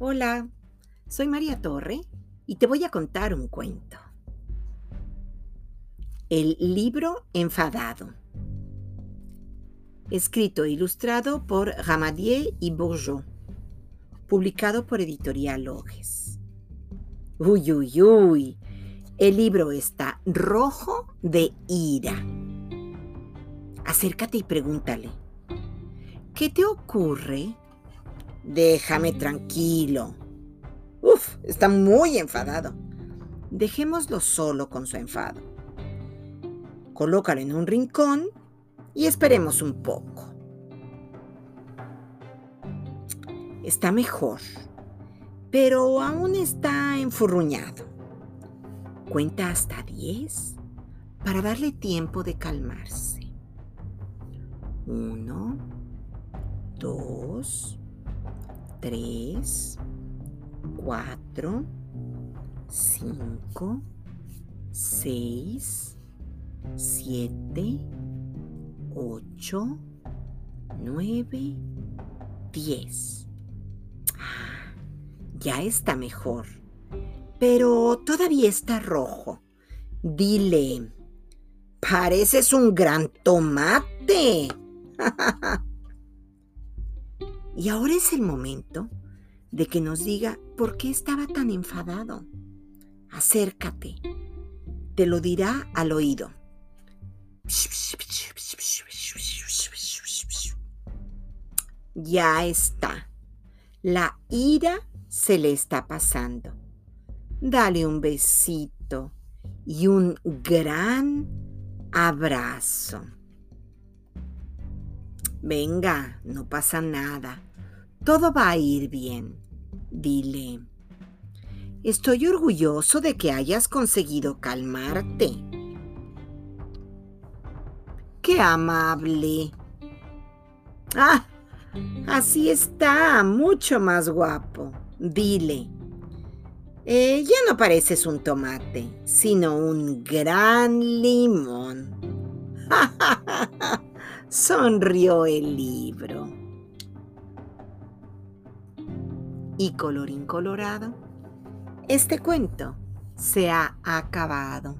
Hola, soy María Torre y te voy a contar un cuento. El libro enfadado. Escrito e ilustrado por Ramadier y Bourgeot. Publicado por Editorial Loges. Uy, uy, uy. El libro está rojo de ira. Acércate y pregúntale. ¿Qué te ocurre? Déjame tranquilo. Uf, está muy enfadado. Dejémoslo solo con su enfado. Colócalo en un rincón y esperemos un poco. Está mejor, pero aún está enfurruñado. Cuenta hasta 10 para darle tiempo de calmarse. Uno, dos, tres, cuatro, cinco, seis, siete, ocho, nueve, diez. Ah, ya está mejor, pero todavía está rojo. Dile, pareces un gran tomate. y ahora es el momento de que nos diga por qué estaba tan enfadado. Acércate, te lo dirá al oído. Ya está. La ira se le está pasando. Dale un besito y un gran abrazo. Venga, no pasa nada. Todo va a ir bien. Dile. Estoy orgulloso de que hayas conseguido calmarte. ¡Qué amable! Ah, así está, mucho más guapo. Dile. Eh, ya no pareces un tomate, sino un gran limón. Sonrió el libro. Y colorín colorado, este cuento se ha acabado.